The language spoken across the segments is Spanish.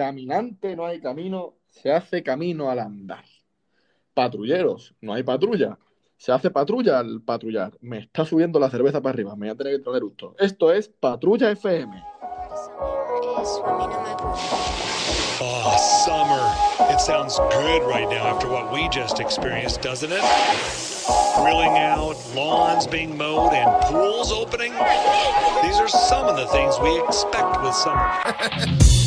Caminante no hay camino, se hace camino al andar. Patrulleros, no hay patrulla, se hace patrulla al patrullar. Me está subiendo la cerveza para arriba, me voy a tener que traer esto. Esto es Patrulla FM. Oh, summer. It sounds good right now after what we just experienced, doesn't it? Grilling out, lawns being mowed, and pools opening. These are some of the things we expect with summer.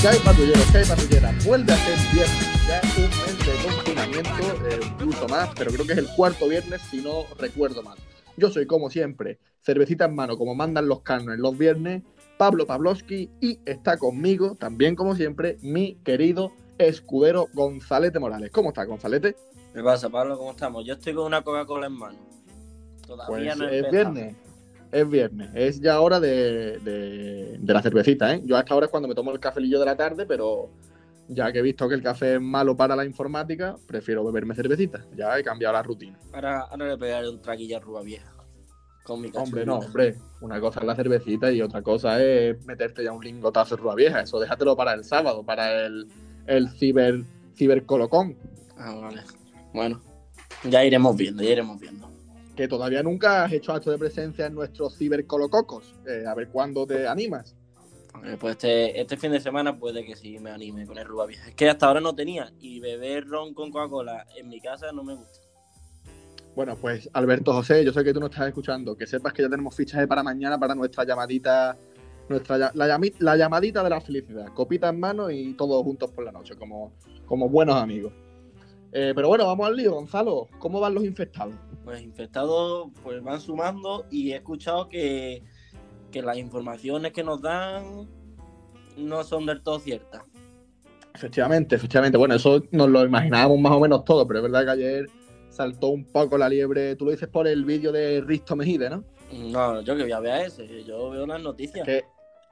¿Qué hay patrulleros? ¿Qué hay patrulleras? Vuelve a ser viernes, ya un mes de confinamiento, eh, incluso más, pero creo que es el cuarto viernes si no recuerdo mal. Yo soy como siempre, cervecita en mano, como mandan los carnos en los viernes, Pablo Pavlovsky y está conmigo, también como siempre, mi querido escudero Gonzalete Morales. ¿Cómo está, Gonzalete? ¿Qué pasa, Pablo? ¿Cómo estamos? Yo estoy con una Coca-Cola en mano. Todavía Pues no es viernes. Es viernes. Es ya hora de, de- de la cervecita, ¿eh? Yo hasta ahora es cuando me tomo el cafelillo de la tarde, pero ya que he visto que el café es malo para la informática, prefiero beberme cervecita. Ya he cambiado la rutina. Ahora, ahora le pegaré un traguillo a Ruba Vieja. Con mi Hombre, no, hombre. Una cosa es la cervecita y otra cosa es meterte ya un lingotazo de ruba vieja. Eso déjatelo para el sábado, para el, el ciber, cibercolocón, Ah, vale. Bueno, ya iremos viendo, ya iremos viendo. Que todavía nunca has hecho acto de presencia en nuestros cibercolococos. Eh, a ver cuándo te animas. Eh, Pues este, este fin de semana puede que sí me anime con el Ruba Vieja. Es que hasta ahora no tenía. Y beber ron con Coca-Cola en mi casa no me gusta. Bueno, pues Alberto José, yo sé que tú no estás escuchando, que sepas que ya tenemos fichaje para mañana para nuestra llamadita, nuestra la, llami- la llamadita de la felicidad, copita en mano y todos juntos por la noche, como, como buenos amigos. Eh, pero bueno, vamos al lío, Gonzalo. ¿Cómo van los infectados? Pues infectados pues van sumando y he escuchado que, que las informaciones que nos dan no son del todo ciertas. Efectivamente, efectivamente. Bueno, eso nos lo imaginábamos más o menos todo, pero es verdad que ayer saltó un poco la liebre. Tú lo dices por el vídeo de Risto Mejide, ¿no? No, yo que voy a ver ese, yo veo las noticias. Que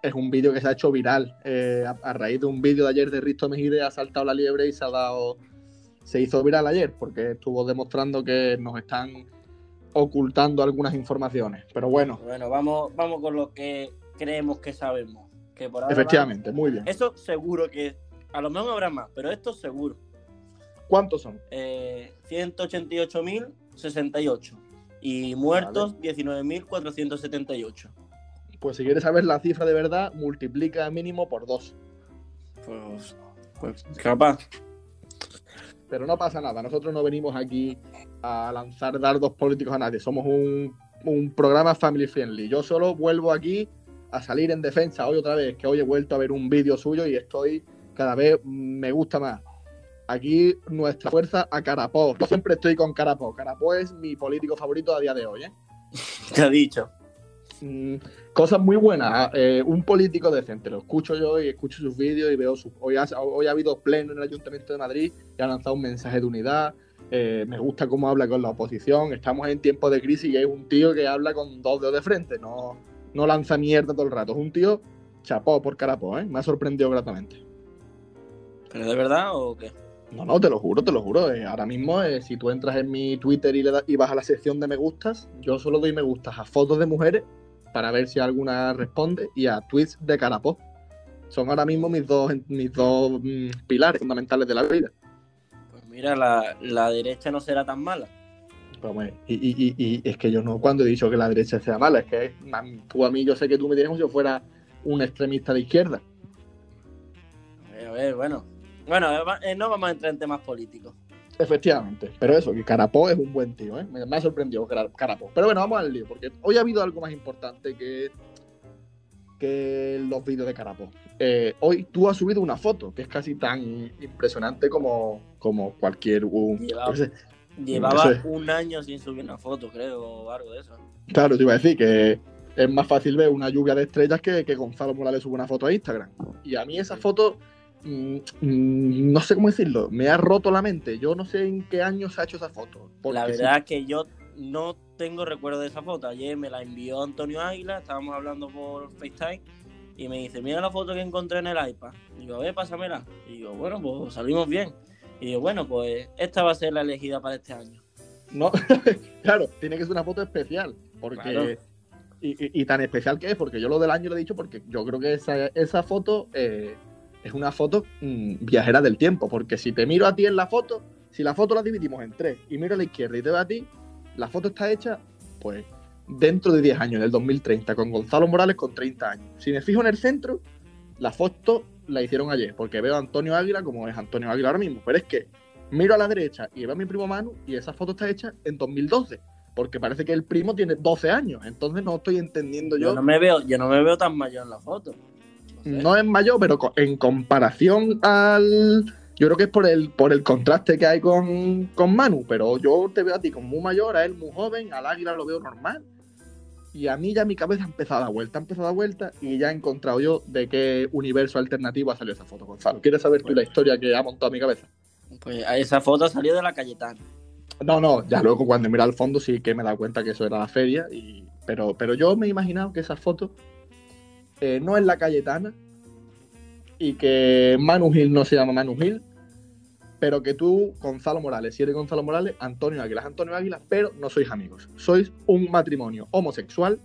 es un vídeo que se ha hecho viral. Eh, a, a raíz de un vídeo de ayer de Risto Mejide ha saltado la liebre y se ha dado. Se hizo viral ayer porque estuvo demostrando que nos están ocultando algunas informaciones. Pero bueno, Bueno, vamos, vamos con lo que creemos que sabemos. Que por ahora efectivamente, muy bien. Eso seguro que. A lo mejor habrá más, pero esto seguro. ¿Cuántos son? Eh, 188.068. Y muertos, 19.478. Pues si quieres saber la cifra de verdad, multiplica mínimo por dos. Pues, pues capaz. Pero no pasa nada, nosotros no venimos aquí a lanzar dardos políticos a nadie, somos un, un programa family friendly. Yo solo vuelvo aquí a salir en defensa hoy otra vez, que hoy he vuelto a ver un vídeo suyo y estoy cada vez me gusta más. Aquí nuestra fuerza a Carapó. Yo siempre estoy con Carapó. Carapó es mi político favorito a día de hoy. ¿eh? ¿Qué ha dicho? Mm, cosas muy buenas. eh, un político decente. Lo escucho yo y escucho sus vídeos y veo sus. Hoy ha, hoy ha habido pleno en el Ayuntamiento de Madrid y ha lanzado un mensaje de unidad. eh, me gusta cómo habla con la oposición. Estamos en tiempos de crisis y es un tío que habla con dos dedos de frente. No, no lanza mierda todo el rato. Es un tío chapó por carapó. ¿eh? Me ha sorprendido gratamente. ¿Pero de verdad o qué? No, no, te lo juro, te lo juro. eh, ahora mismo, eh, si tú entras en mi Twitter y, le das- y vas a la sección de me gustas, yo solo doy me gustas a fotos de mujeres para ver si alguna responde y a tweets de carapó. Son ahora mismo mis dos, mis dos mm, pilares fundamentales de la vida. Pues mira, la, la derecha no será tan mala. Pero, hombre, y, y- y- y es que yo no cuando he dicho que la derecha sea mala, es que tú a mí yo sé que tú me tienes como si yo fuera un extremista de izquierda. A ver, a ver, bueno. Bueno, eh, no vamos a entrar en temas políticos. Efectivamente, pero eso, que Carapó es un buen tío, ¿eh? me, me ha sorprendido Cara- Carapó. Pero bueno, vamos al lío, porque hoy ha habido algo más importante que, que los vídeos de Carapó. Eh, hoy tú has subido una foto que es casi tan impresionante como, como cualquier... un- Llevaba-. Llevaba un año sin subir una foto, creo, o algo de eso. Claro, te iba a decir que es más fácil ver una lluvia de estrellas que, que Gonzalo Morales sube una foto a Instagram. Y a mí esa foto, mm, mm, no sé cómo decirlo, me ha roto la mente. Yo no sé en qué año se ha hecho esa foto. La sí, verdad es que yo no tengo recuerdo de esa foto. Ayer me la envió Antonio Águila, estábamos hablando por FaceTime, y me dice, mira la foto que encontré en el iPad. Digo, a ver, pásamela. Y digo, bueno, pues salimos bien. Y digo, bueno, pues esta va a ser la elegida para este año. No, claro, tiene que ser una foto especial. Porque. Claro. Y, y- y tan especial que es, porque yo lo del año lo he dicho, porque yo creo que esa, esa foto eh, es una foto mm, viajera del tiempo. Porque si te miro a ti en la foto, si la foto la dividimos en tres y miro a la izquierda y te veo a ti, la foto está hecha, pues, dentro de 10 años, en el 2030, con Gonzalo Morales con 30 años. Si me fijo en el centro, la foto la hicieron ayer, porque veo a Antonio Águila como es Antonio Águila ahora mismo. Pero es que miro a la derecha y veo a mi primo Manu y esa foto está hecha en 2012, porque parece que el primo tiene 12 años. Entonces no estoy entendiendo Yo yo. no me veo, yo no me veo tan mayor en la foto. No es mayor, pero en comparación al. Yo creo que es por el, por el contraste que hay con, con Manu, pero yo te veo a ti como muy mayor, a él muy joven, al águila lo veo normal. Y a mí ya mi cabeza ha empezado a dar vuelta, ha empezado a dar vuelta y ya he encontrado yo de qué universo alternativo ha salido esa foto, Gonzalo. ¿Quieres saber tú la historia que ha montado mi cabeza? Pues esa foto salió de la Cayetana. No, no, ya luego cuando mira al fondo sí que me he dado cuenta que eso era la feria, y, pero, pero yo me he imaginado que esa foto eh, no es la Cayetana y que Manu Gil no se llama Manu Gil, pero que tú, Gonzalo Morales, si eres Gonzalo Morales, Antonio Águila es Antonio Águila, pero no sois amigos. Sois un matrimonio homosexual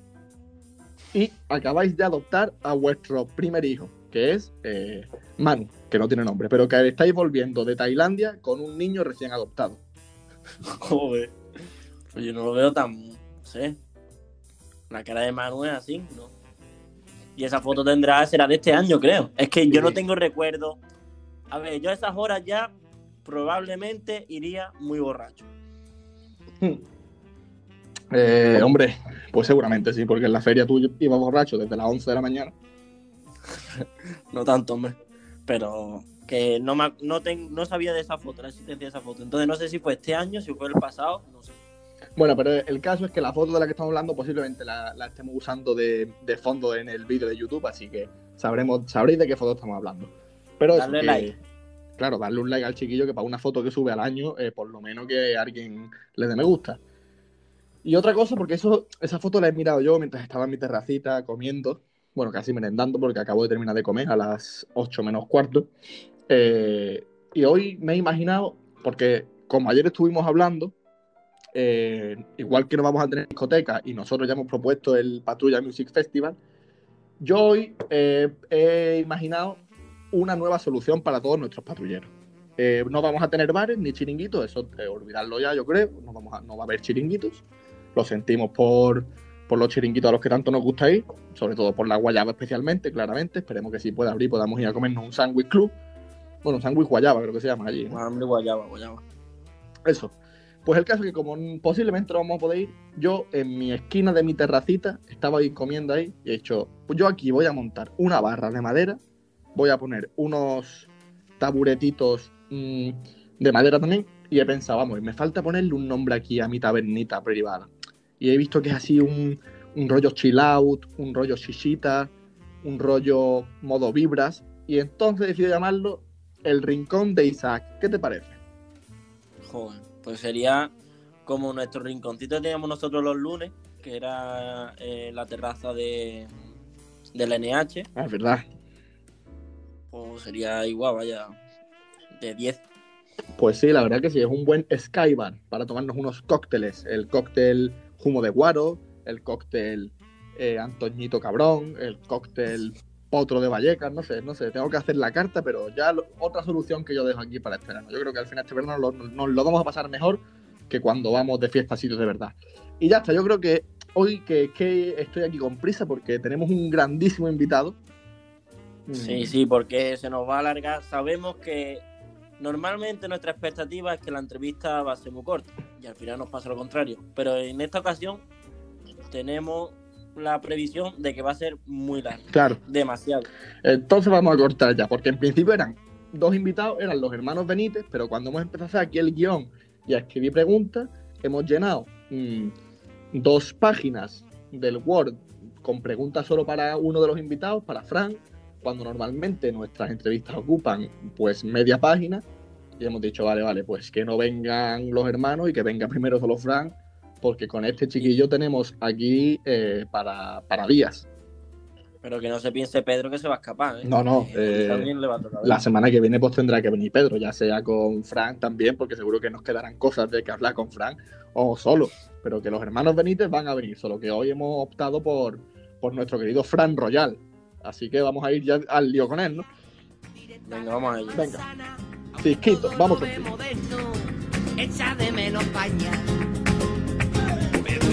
y acabáis de adoptar a vuestro primer hijo, que es eh, Manu, que no tiene nombre, pero que estáis volviendo de Tailandia con un niño recién adoptado. Joder. Pues yo no lo veo tan. No sé. La cara de Manu es así, ¿no? Y esa foto tendrá, será de este año, creo. Es que yo Sí. no tengo recuerdo. A ver, yo a esas horas ya probablemente iría muy borracho. Eh, hombre, pues seguramente sí, porque en la feria tú ibas borracho desde las 11 de la mañana. No tanto, hombre. Pero que no, me, no, ten- no sabía de esa foto, la existencia de esa foto. Entonces no sé si fue este año, si fue el pasado, no sé. Bueno, pero el caso es que la foto de la que estamos hablando posiblemente la, la estemos usando de, de fondo en el vídeo de YouTube, así que sabremos, sabréis de qué foto estamos hablando. Pero eso, Darle que- like. Claro, darle un like al chiquillo que para una foto que sube al año, eh, por lo menos que alguien le dé me gusta. Y otra cosa, porque eso, esa foto la he mirado yo mientras estaba en mi terracita comiendo, bueno, casi merendando porque acabo de terminar de comer a las 8 menos cuarto. Eh, y hoy me he imaginado, porque como ayer estuvimos hablando, eh, igual que no vamos a tener discoteca y nosotros ya hemos propuesto el Patrulla Music Festival, yo hoy eh, he imaginado una nueva solución para todos nuestros patrulleros. Eh, no vamos a tener bares ni chiringuitos, eso olvidarlo ya, yo creo. No, vamos a- no va a haber chiringuitos. Lo sentimos por, por los chiringuitos a los que tanto nos gusta ir, sobre todo por la guayaba especialmente, claramente. Esperemos que si pueda abrir podamos ir a comernos un sándwich club. Bueno, sándwich guayaba, creo que se llama allí. ¿no? Guayaba, guayaba. Eso. Pues el caso es que como posiblemente no vamos a poder ir, yo en mi esquina de mi terracita estaba ahí comiendo ahí y he dicho, pues yo aquí voy a montar una barra de madera, voy a poner unos taburetitos mm, de madera también y he pensado, vamos, me falta ponerle un nombre aquí a mi tabernita privada. Y he visto que es así un, un rollo chill out, un rollo shishita, un rollo modo vibras y entonces decidí llamarlo El Rincón de Isaac. ¿Qué te parece? Joder, pues sería como nuestro rinconcito que teníamos nosotros los lunes, que era eh, la terraza de del NH, Ah, es verdad. pues sería igual, vaya, de 10. Pues sí, la verdad que sí, es un buen skybar para tomarnos unos cócteles. El cóctel Humo de Guaro, el cóctel eh, Antoñito Cabrón, el cóctel Potro de Vallecas, no sé, no sé, tengo que hacer la carta, pero ya otra solución que yo dejo aquí para este verano. Yo creo que al final este verano lo- nos lo vamos a pasar mejor que cuando vamos de fiesta a sitios de verdad. Y ya está, yo creo que hoy que, que estoy aquí con prisa porque tenemos un grandísimo invitado. Sí, Mm, sí, porque se nos va a alargar. Sabemos que normalmente nuestra expectativa es que la entrevista va a ser muy corta y al final nos pasa lo contrario. Pero en esta ocasión tenemos la previsión de que va a ser muy larga, Claro. demasiado. Entonces vamos a cortar ya, porque en principio eran dos invitados, eran los hermanos Benítez, pero cuando hemos empezado a hacer aquí el guion y a escribir preguntas, hemos llenado mm, dos páginas del Word con preguntas solo para uno de los invitados, para Fran, cuando normalmente nuestras entrevistas ocupan pues media página, y hemos dicho, vale, vale, pues que no vengan los hermanos y que venga primero solo Fran, porque con este chiquillo tenemos aquí eh, para, para días. Pero que no se piense Pedro que se va a escapar. ¿eh? No, no, eh, también le va a tocar. La semana que viene pues tendrá que venir Pedro, ya sea con Frank también, porque seguro que nos quedarán cosas de que hablar con Frank o solo. Pero que los hermanos Benítez van a venir, solo que hoy hemos optado por, por nuestro querido Fran Royal. Así que vamos a ir ya al lío con él, ¿no? Venga, vamos a ello. Venga. Cisquito, vamos contigo. moderno, echa de menos pañal.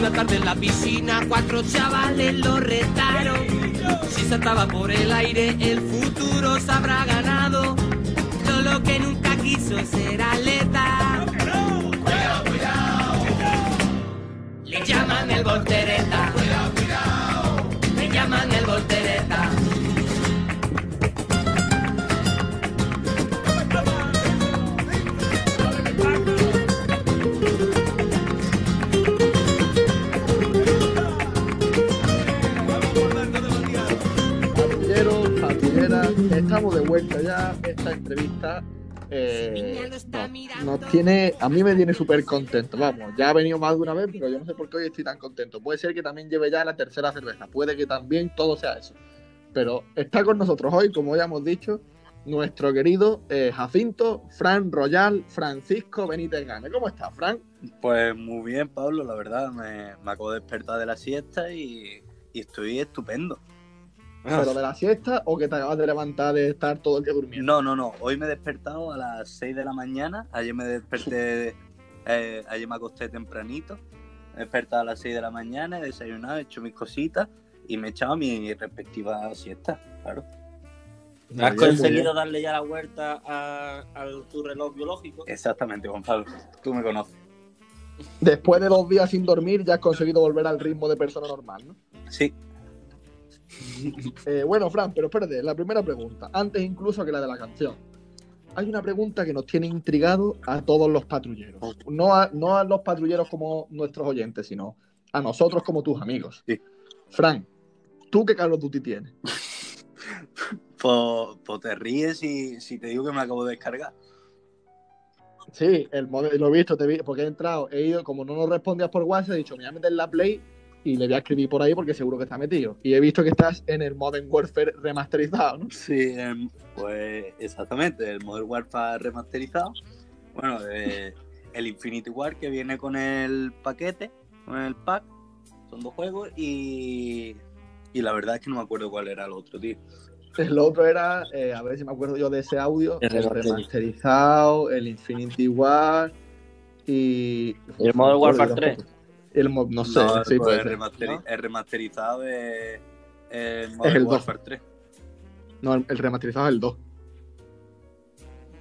Una tarde en la piscina, cuatro chavales lo retaron. Si saltaba por el aire, el futuro se habrá ganado. Todo lo que nunca quiso ser atleta. Tiene, a mí me tiene súper contento. Vamos, ya ha venido más de una vez, pero yo no sé por qué hoy estoy tan contento. Puede ser que también lleve ya la tercera cerveza, puede que también todo sea eso. Pero está con nosotros hoy, como ya hemos dicho, nuestro querido eh, Jacinto, Fran Royal, Francisco Benítez Gane. ¿Cómo estás, Fran? Pues muy bien, Pablo, la verdad. Me, me acabo de despertar de la siesta y, y estoy estupendo. ¿Pero de la siesta o que te acabas de levantar de estar todo el día durmiendo? No, no, no. Hoy me he despertado a las 6 de la mañana. Ayer me desperté, eh, ayer me acosté tempranito. Me he despertado a las 6 de la mañana, he desayunado, he hecho mis cositas y me he echado mi respectiva siesta, claro. Muy ¿Has conseguido darle ya la vuelta a, a tu reloj biológico? Exactamente, Gonzalo. Tú me conoces. Después de dos días sin dormir, ya has conseguido volver al ritmo de persona normal, ¿no? Sí, Eh, bueno, Fran, pero espérate, la primera pregunta, antes incluso que la de la canción. Hay una pregunta que nos tiene intrigado a todos los patrulleros. No a, no a los patrulleros como nuestros oyentes, sino a nosotros como tus amigos. Sí. Fran, ¿tú qué Call of Duty tienes? pues, pues te ríes si, si te digo que me acabo de descargar. Sí, el lo he visto, te vi, porque he entrado, he ido, como no nos respondías por WhatsApp, he dicho, me voy a meter la Play y le voy a escribir por ahí porque seguro que está metido. Y he visto que estás en el Modern Warfare remasterizado, ¿no? Sí, em, pues exactamente, el Modern Warfare remasterizado. Bueno, eh, el Infinity War que viene con el paquete, con el pack, son dos juegos y, y la verdad es que no me acuerdo cuál era el otro, tío. El otro era, eh, a ver si me acuerdo yo de ese audio, El el remasterizado. remasterizado, el Infinity War y... ¿Y el Modern Warfare 3? El mo- no sé, No, sí, pues el, ¿no? el remasterizado es el Modern el dos. Warfare 3. No, el, el remasterizado es el 2.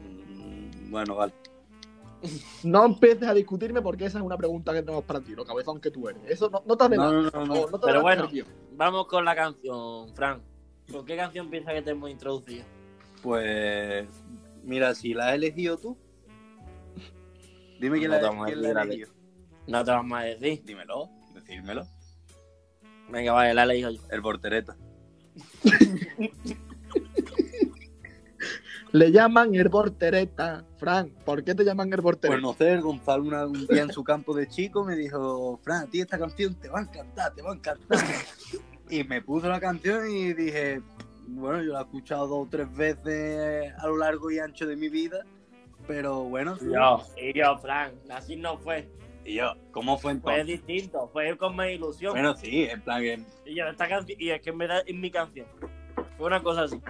Mm, Bueno, vale. No empieces a discutirme porque esa es una pregunta que tenemos para ti, lo cabezón que tú eres. Eso no, no te hace No, nada. no, no, no. No, no te Pero bueno. Vamos con la canción, Fran. ¿Con qué canción piensas que te hemos introducido? Pues mira, si la has elegido tú, dime quién No la, quién la decir, ha a ver. elegido. No te vamos a decir. Dímelo, decírmelo. Venga, vale, la he leído yo. El portereta. Le llaman el portereta. Fran, ¿por qué te llaman el portereta? Pues no sé, Gonzalo una- un día en su campo de chico me dijo, Fran, a ti esta canción te va a encantar, te va a encantar. y me puso la canción y dije, bueno, yo la he escuchado dos o tres veces a lo largo y ancho de mi vida, pero bueno, sí. Yo, y yo, Fran, así no fue. Y yo, ¿cómo fue Fue entonces? distinto, fue con más ilusión. Bueno, sí, en plan, que- Y yo, esta canción, y es que en verdad es mi canción. Fue una cosa así.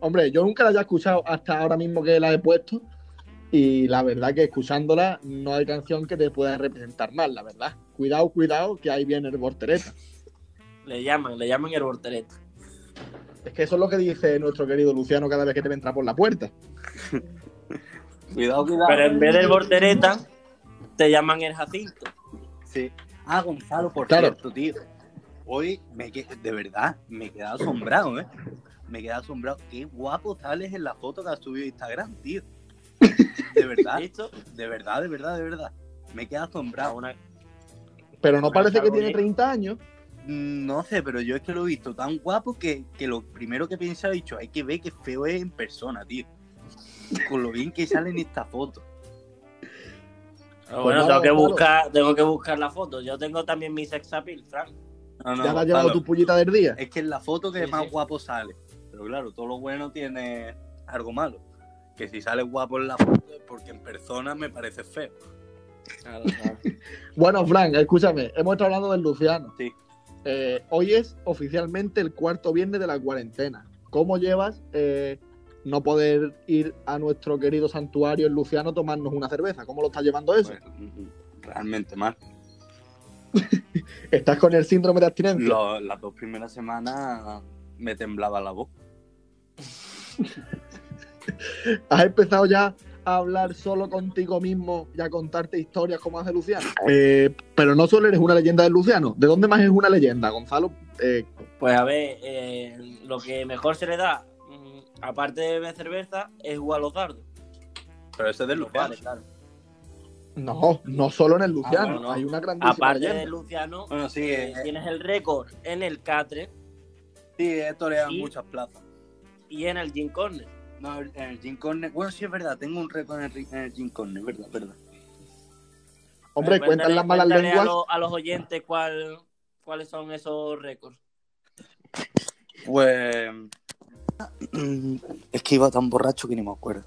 Hombre, yo nunca la haya escuchado hasta ahora mismo que la he puesto. Y la verdad que escuchándola no hay canción que te pueda representar más, la verdad. Cuidado, cuidado, que ahí viene el portereta. Le llaman, le llaman el voltereta. Es que eso es lo que dice nuestro querido Luciano cada vez que te entra por la puerta. cuidado, cuidado. Pero en vez del voltereta, te llaman el Jacinto. Sí. Ah, Gonzalo, por Claro. cierto, tío. Hoy, me que- de verdad, me he quedado asombrado, ¿eh? Me he quedado asombrado. Qué guapo sales en la foto que has subido a Instagram, tío. De verdad, ¿Listo? de verdad, de verdad, de verdad. Me he quedado asombrado. una- Pero no parece que tiene bien. 30 años. Mm, No sé, pero yo es que lo he visto tan guapo que, que lo primero que he pensado he dicho, hay que ver qué feo es en persona, tío. Con lo bien que sale en esta foto. Pero bueno, nada, tengo que buscar, tengo que buscar la foto. Yo tengo también mi sex appeal, Fran. No, no, ¿Ya has llevado tu pullita del día? Es que es la foto que Sí, más sí. guapo sale. Pero claro, todo lo bueno tiene algo malo. Que si sale guapo en la foto es porque en persona me parece feo. Claro, claro. Bueno, Frank, escúchame, hemos estado hablando del Luciano. Sí. Eh, hoy es oficialmente el cuarto viernes de la cuarentena. ¿Cómo llevas eh, no poder ir a nuestro querido santuario en Luciano a tomarnos una cerveza? ¿Cómo lo estás llevando eso? Pues, mm, realmente mal. ¿Estás con el síndrome de abstinencia? Lo- las dos primeras semanas me temblaba la voz. ¿Has empezado ya a hablar solo contigo mismo y a contarte historias como hace Luciano? Eh, pero no solo eres una leyenda de Luciano. ¿De dónde más es una leyenda, Gonzalo? Eh, Pues a ver, eh, lo que mejor se le da, aparte de beber cerveza, es jugar a los dardos. Pero ese es de Los Luciano. bares, claro. no, no solo en el Luciano. Ah, no, no. Hay una grandísima Aparte leyenda. de Luciano, Bueno, sí, eh, eh, tienes el récord en el Catre sí, esto le dan Y- muchas plazas. y en el Gin Corner. No, en el Gin Corner. Bueno, sí, es verdad, tengo un récord en el, en el Gin Corner, verdad, verdad. Hombre, cuentan las malas lenguas. A, los- a los oyentes cuál, cuáles son esos récords. Pues. Es que iba tan borracho que ni me acuerdo.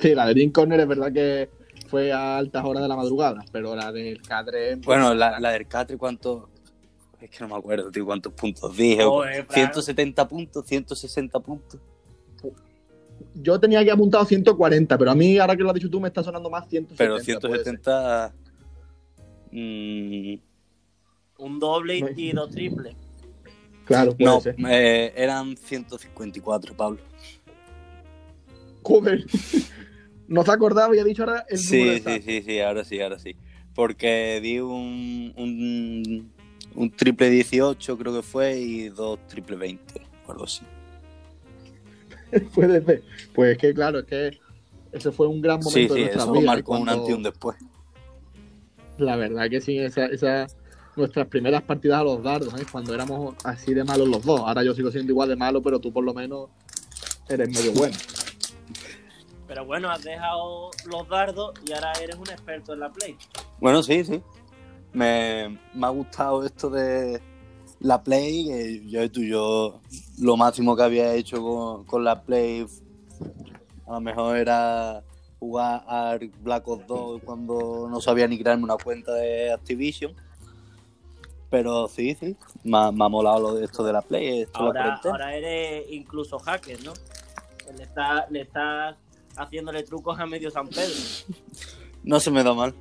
Sí, la de Jim Corner es verdad que fue a altas horas de la madrugada, pero la del Cadre. Bueno, la, la del Catre, ¿cuánto? Es que no me acuerdo, tío, cuántos puntos dije. Joder, Fran. 170 puntos, 160 puntos. Yo tenía aquí apuntado 140, pero a mí, ahora que lo has dicho tú, me está sonando más 170. Pero puede ser. 170. mm, Un doble y dos triples. Claro, puede no, ser. eh, eran 154, Pablo. Joder. No se acordaba y ha dicho ahora el número Sí, sí, exacto. sí, sí, ahora sí, ahora sí. Porque di un, un, un triple 18, creo que fue, y dos triple 20, o algo así. Puede ser. Pues es que, claro, es que ese fue un gran momento Sí, de sí, nuestra eso vida. marcó un antes y un después. La verdad que sí, esa, esa- nuestras primeras partidas a los dardos, ¿eh? cuando éramos así de malos los dos. Ahora yo sigo siendo igual de malo, pero tú por lo menos eres medio bueno. Pero bueno, has dejado los dardos y ahora eres un experto en la play. Bueno, sí, sí. Me, me ha gustado esto de la Play. que yo, tú, yo lo máximo que había hecho con, con la Play a lo mejor era jugar a Black Ops 2 cuando no sabía ni crearme una cuenta de Activision. Pero sí, sí, me ha, me ha molado lo de esto de la Play. Esto la Ahora, ahora eres incluso hacker, ¿no? Le estás le estás haciéndole trucos a medio San Pedro. No se me da mal.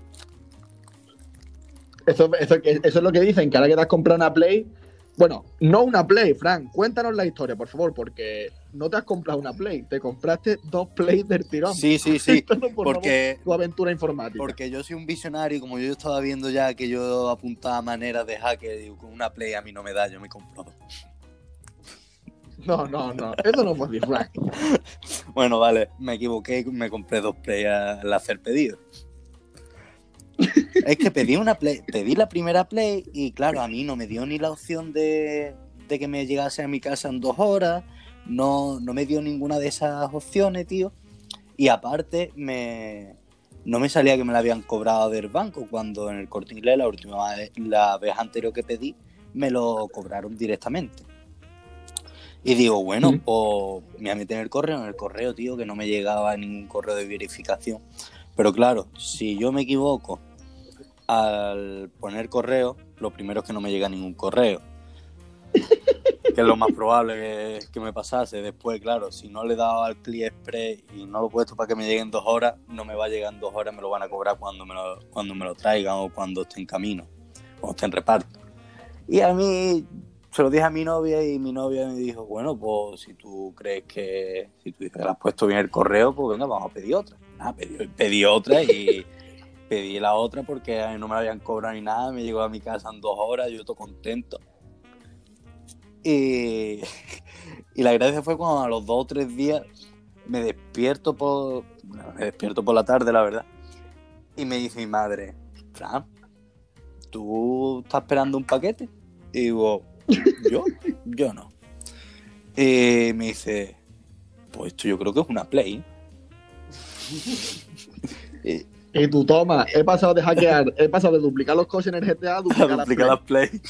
Eso, eso es lo que dicen, que ahora que te has comprado una Play. Bueno, no una Play, Frank. Cuéntanos la historia, por favor, porque no te has comprado una Play. Te compraste dos Plays del tirón. Sí, sí, sí. Por Porque favor, tu aventura informática. Porque yo soy un visionario como yo estaba viendo ya que yo apuntaba maneras de hacker, digo, con una play a mí no me da, yo me compro dos. No, no, no. Eso no puede decir, Frank. Bueno, vale, me equivoqué y me compré dos play al hacer pedido. Es que pedí una play, pedí la primera play y claro, a mí no me dio ni la opción de, de que me llegase a mi casa en dos horas, no, no me dio ninguna de esas opciones, tío. Y aparte, me, no me salía que me la habían cobrado del banco cuando en el corte inglés, la última vez, la vez anterior que pedí, me lo cobraron directamente. Y digo, bueno, Mm. pues me voy a meter en el correo, en el correo, tío, que no me llegaba ningún correo de verificación. Pero claro, si yo me equivoco al poner correo, lo primero es que no me llega ningún correo. que es lo más probable que, que me pasase. Después, claro, si no le he dado al click express y no lo he puesto para que me lleguen dos horas, no me va a llegar en dos horas, me lo van a cobrar cuando me lo, cuando me lo traigan o cuando esté en camino, cuando esté en reparto. Y a mí se lo dije a mi novia y mi novia me dijo, bueno, pues si tú crees que, si tú dices que le has puesto bien el correo, pues venga, vamos a pedir otra. Pedí, pedí otra y pedí la otra porque no me habían cobrado ni nada, me llegó a mi casa en dos horas, yo estoy contento. Y, y la gracia fue cuando a los dos o tres días me despierto por, me despierto por la tarde, la verdad, y me dice mi madre, Fran, ¿tú estás esperando un paquete? Y digo, ¿yo? Yo no. Y me dice, pues esto yo creo que es una Play. y, Y tú, toma, he pasado de hackear, he pasado de duplicar los coches en el GTA a duplicar, a las Play. las Play.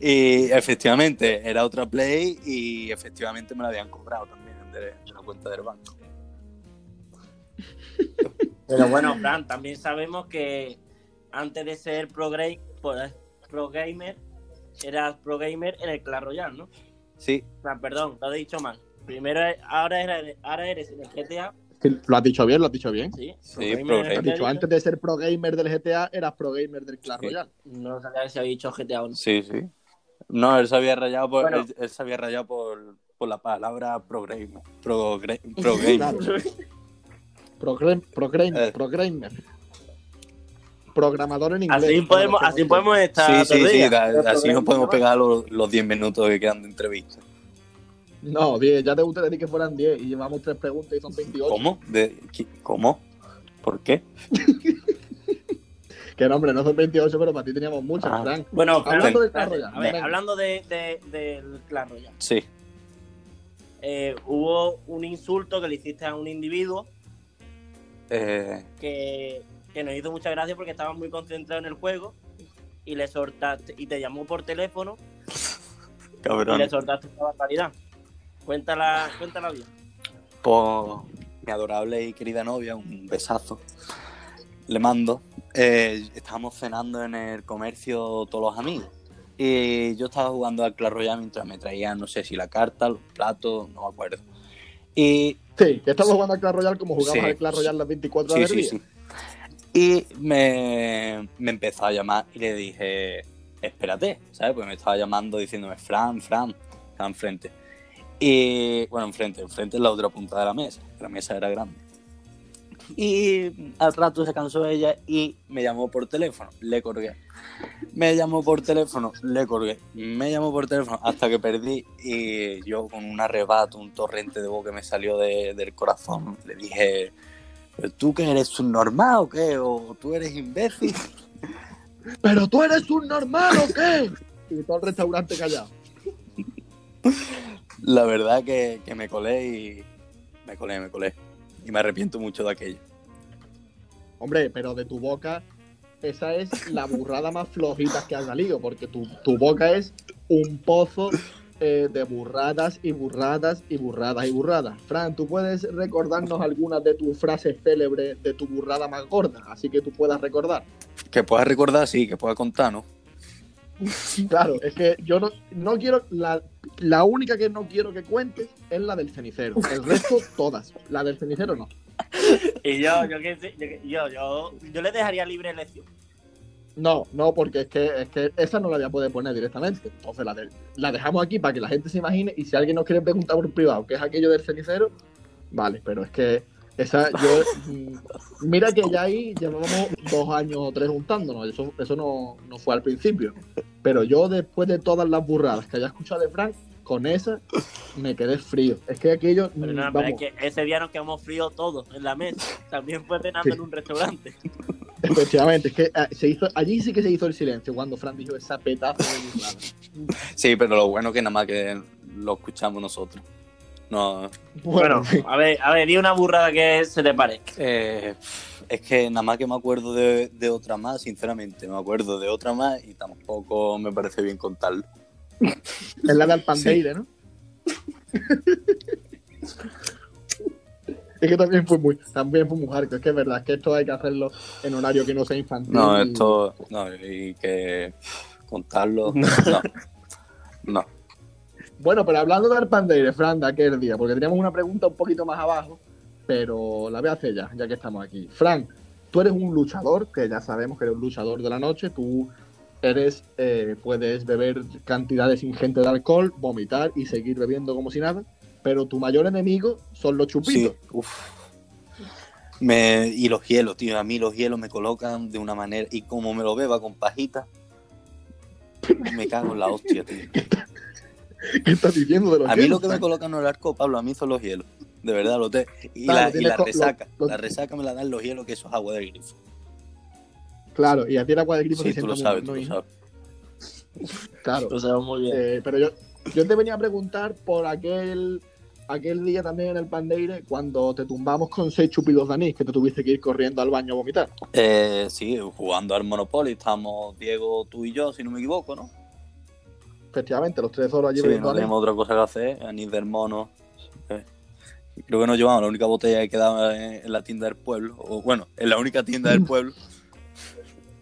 y efectivamente, era otra Play y efectivamente me la habían cobrado también de, de la cuenta del banco. Pero bueno, Fran, también sabemos que antes de ser pro, pues, pro gamer, eras pro gamer en el Clash Royale, ¿no? Sí, Fran, perdón, lo he dicho mal. Primero, ahora, ahora eres en el GTA, Lo has dicho bien, lo has dicho bien. ¿sí? Sí, Pro gamer Has dicho, antes de ser pro gamer del GTA, eras pro gamer del Clash Sí. Royale. No sabía si había dicho GTA o no. sí, sí. No, él se había rayado por, Bueno. él, él se había rayado por, por la palabra pro gamer. Pro, pro gamer. Pro, pro, gamer, Eh. pro gamer. Programador en inglés. Así podemos, así podemos estar. Sí, sí, sí, así nos podemos pegar los, los 10 minutos que quedan de entrevista. No, 10, ya te gustaría decir que fueran 10 y llevamos 3 preguntas y son 28. ¿Cómo? De, ¿qué- ¿Cómo? ¿Por qué? Que no, hombre, no son 28, pero para ti teníamos muchas, Ah. Frank. Bueno, Hablando del Clash Royale, a ver, hablando de, de- del Clash Royale, Sí. eh, hubo un insulto que le hiciste a un individuo Eh, que, que nos hizo mucha gracia porque estaba muy concentrado en el juego y le soltaste y te llamó por teléfono y cabrón. le soltaste una barbaridad. Cuéntala, cuéntala bien. Por mi adorable y querida novia, un besazo. Le mando. Eh, estábamos cenando en el comercio todos los amigos. Y yo estaba jugando al Clash Royale mientras me traían, no sé si la carta, los platos, no me acuerdo. Y Sí, que estamos jugando al Clash Royale como jugamos Sí. al Clash Royale las 24 Sí, horas del sí, día. sí. Y me, me empezó a llamar y le dije, espérate, ¿sabes? Pues me estaba llamando diciéndome, Fran, Fran, está enfrente. Y bueno, enfrente, enfrente en la otra punta de la mesa. La mesa era grande. Y al rato se cansó ella y me llamó por teléfono, le colgué. Me llamó por teléfono, le colgué. Me llamó por teléfono hasta que perdí y yo con un arrebato, un torrente de voz que me salió de- del corazón, le dije, ¿Pero ¿tú que eres subnormal o qué? ¿O tú eres imbécil? ¿Pero tú eres un normal o qué? Y todo el restaurante callado. La verdad que, que me colé y me colé, me colé. Y me arrepiento mucho de aquello. Hombre, pero de tu boca, esa es la burrada más flojita que ha salido, porque tu, tu boca es un pozo eh, de burradas y burradas y burradas y burradas. Fran, ¿tú puedes recordarnos algunas de tus frases célebres de tu burrada más gorda? Así que tú puedas recordar. Que puedas recordar, sí, que puedas contar, ¿no? Claro, es que yo no, no quiero. La, la única que no quiero que cuentes es la del cenicero. El resto, todas. La del cenicero no. Y yo, yo, yo, yo, yo, yo le dejaría libre elección. No, no, porque es que, es que esa no la voy a poder poner directamente. Entonces la, de- la dejamos aquí para que la gente se imagine. Y si alguien nos quiere preguntar por privado qué es aquello del cenicero, vale, pero es que esa yo. mm, mira que ya ahí llevábamos dos años o tres juntándonos. Eso, eso no, no fue al principio. Pero yo, después de todas las burradas que haya escuchado de Frank, con esa me quedé frío. Es que aquello. Pero mm, no, pero es vamos, que ese día nos quedamos fríos todos en la mesa. También fue cenando Sí. en un restaurante. efectivamente, es que ah, se hizo, allí sí que se hizo el silencio cuando Frank dijo esa petazo de burrada. Sí, pero lo bueno que nada más que lo escuchamos nosotros. No, Bueno, a ver, a ver, di una burrada que se te parezca. eh, es que nada más que me acuerdo de, de otra más, sinceramente, me acuerdo de otra más y tampoco me parece bien contarlo. Es la de Alpandeire, ¿no? es que también fue muy, también fue muy hardcore. Es que es verdad, es que esto hay que hacerlo en horario que no sea infantil. No, y- esto, no, y que contarlo, no, no. Bueno, pero hablando de Alpandeire, Fran, de aquel día, porque teníamos una pregunta un poquito más abajo, pero la voy a hacer ya, ya que estamos aquí. Fran, tú eres un luchador, que ya sabemos que eres un luchador de la noche, tú eres, eh, puedes beber cantidades ingentes de alcohol, vomitar y seguir bebiendo como si nada, pero tu mayor enemigo son los Sí, chupitos. Me, y los hielos, tío. A mí los hielos me colocan de una manera. Y como me lo beba con pajita, me cago en la hostia, tío. ¿Qué estás diciendo de los A mí lo que me Fran? coloca no es el arco, Pablo, a mí son los hielos. De verdad, lo te. Y, Claro, la, y resaca. lo- lo- La resaca me la dan los hielos, que eso es agua del grifo. Claro, y a ti el agua de grifo Sí, te tú lo sabes, tú lo sabes. Claro. Lo sabemos muy bien. Eh, pero yo, yo te venía a preguntar por aquel aquel día también en el Pandeire cuando te tumbamos con seis chupidos de anís que te tuviste que ir corriendo al baño a vomitar. Eh, sí, jugando al Monopoly, estamos Diego, tú y yo, si no me equivoco, ¿no? Efectivamente, los tres horas allí Sí, no anís. teníamos otra cosa que hacer, anís del mono. Creo que nos llevamos la única botella que quedaba en la tienda del pueblo, o bueno, en la única tienda del pueblo.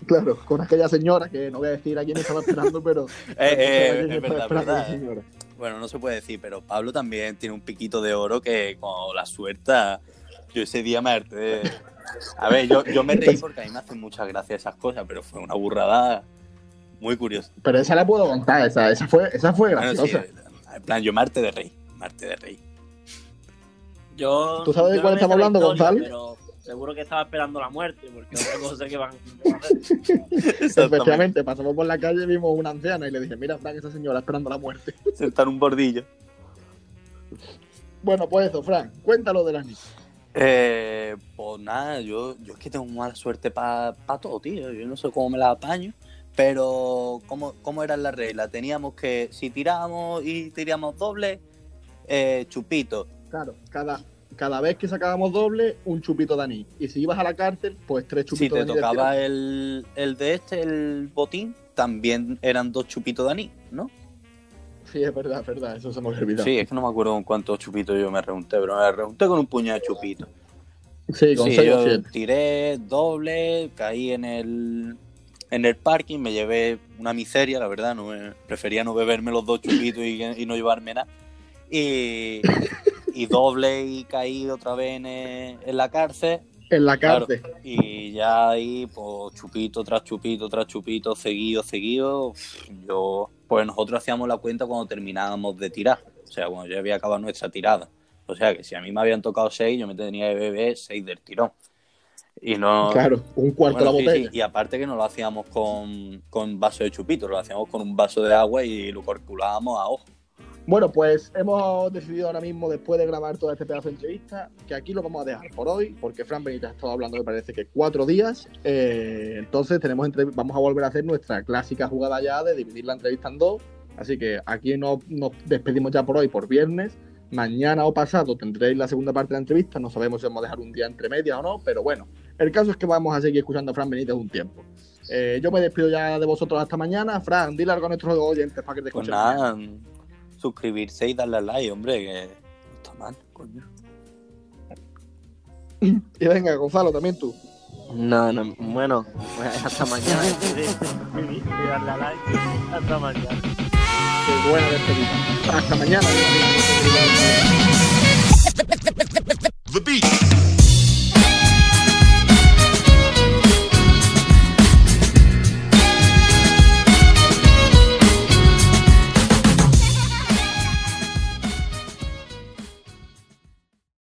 Claro, con aquella señora que no voy a decir a quién estaba esperando, pero. Eh, eh, es verdad, eh. Bueno, no se puede decir, pero Pablo también tiene un piquito de oro que con la suerte, yo ese día me harté. A ver, yo, yo me reí porque a mí me hacen muchas gracias esas cosas, pero fue una burrada muy curiosa. Pero esa la puedo contar, esa, esa fue, esa fue Bueno, sí, graciosa. en plan, yo me harté de rey, me harté de rey. Yo, ¿Tú sabes de cuál estamos la hablando, historia, Gonzalo? Pero seguro que estaba esperando la muerte, porque otra cosa que van que van a hacer. Efectivamente, pasamos por la calle y vimos una anciana y le dije, mira, Frank, esa señora esperando la muerte. Sentar un bordillo. Bueno, pues eso, Frank, cuéntalo del anís. Eh, pues nada, yo, yo es que tengo mala suerte para todo, tío. Yo no sé cómo me la apaño. Pero, ¿cómo, cómo eran las reglas? Teníamos que, si tirábamos y tirábamos doble, eh, chupito. Claro, cada, cada vez que sacábamos doble, un chupito de anís. Y si ibas a la cárcel, pues tres Si chupitos te de anís. tocaba del el, el de este, el botín, también eran dos chupitos de anís, ¿no? Sí, es verdad, es verdad, eso se me olvidado. Sí, es que no me acuerdo con cuántos chupitos yo me reunté, pero me reunté con un puñado de chupitos. Sí, con Sí, seis o yo siete. tiré doble, caí en el en el parking, me llevé una miseria, la verdad, no me- prefería no beberme los dos chupitos y, y no llevarme nada. Y, y doble y caí otra vez en, en la cárcel En la Claro. cárcel. y ya ahí pues chupito tras chupito tras chupito, seguido, seguido. Yo, pues nosotros hacíamos la cuenta cuando terminábamos de tirar, o sea, cuando ya había acabado nuestra tirada. O sea que si a mí me habían tocado seis, yo me tenía que beber seis del tirón. Y no. Claro, un cuarto Bueno, de la botella. sí, Y aparte que no lo hacíamos con, con vaso de chupito, lo hacíamos con un vaso de agua y lo calculábamos a ojo. Bueno, pues hemos decidido ahora mismo, después de grabar todo este pedazo de entrevista, que aquí lo vamos a dejar por hoy, porque Fran Benítez ha estado hablando, me parece que cuatro días. Eh, entonces tenemos entre- vamos a volver a hacer nuestra clásica jugada ya de dividir la entrevista en dos. Así que aquí no- nos despedimos ya por hoy, por viernes. Mañana o pasado tendréis la segunda parte de la entrevista. No sabemos si vamos a dejar un día entre medias o no, pero bueno, el caso es que vamos a seguir escuchando a Fran Benítez un tiempo. Eh, yo me despido ya de vosotros hasta mañana. Fran, dile algo a nuestros oyentes para que te Pues escuchen. nada, suscribirse y darle a like, hombre, que no está mal, coño. Y venga, Gonzalo, también tú. No, no, bueno, pues hasta mañana. Y darle a like. Hasta mañana. Qué buena despedida. Hasta mañana. The Beat.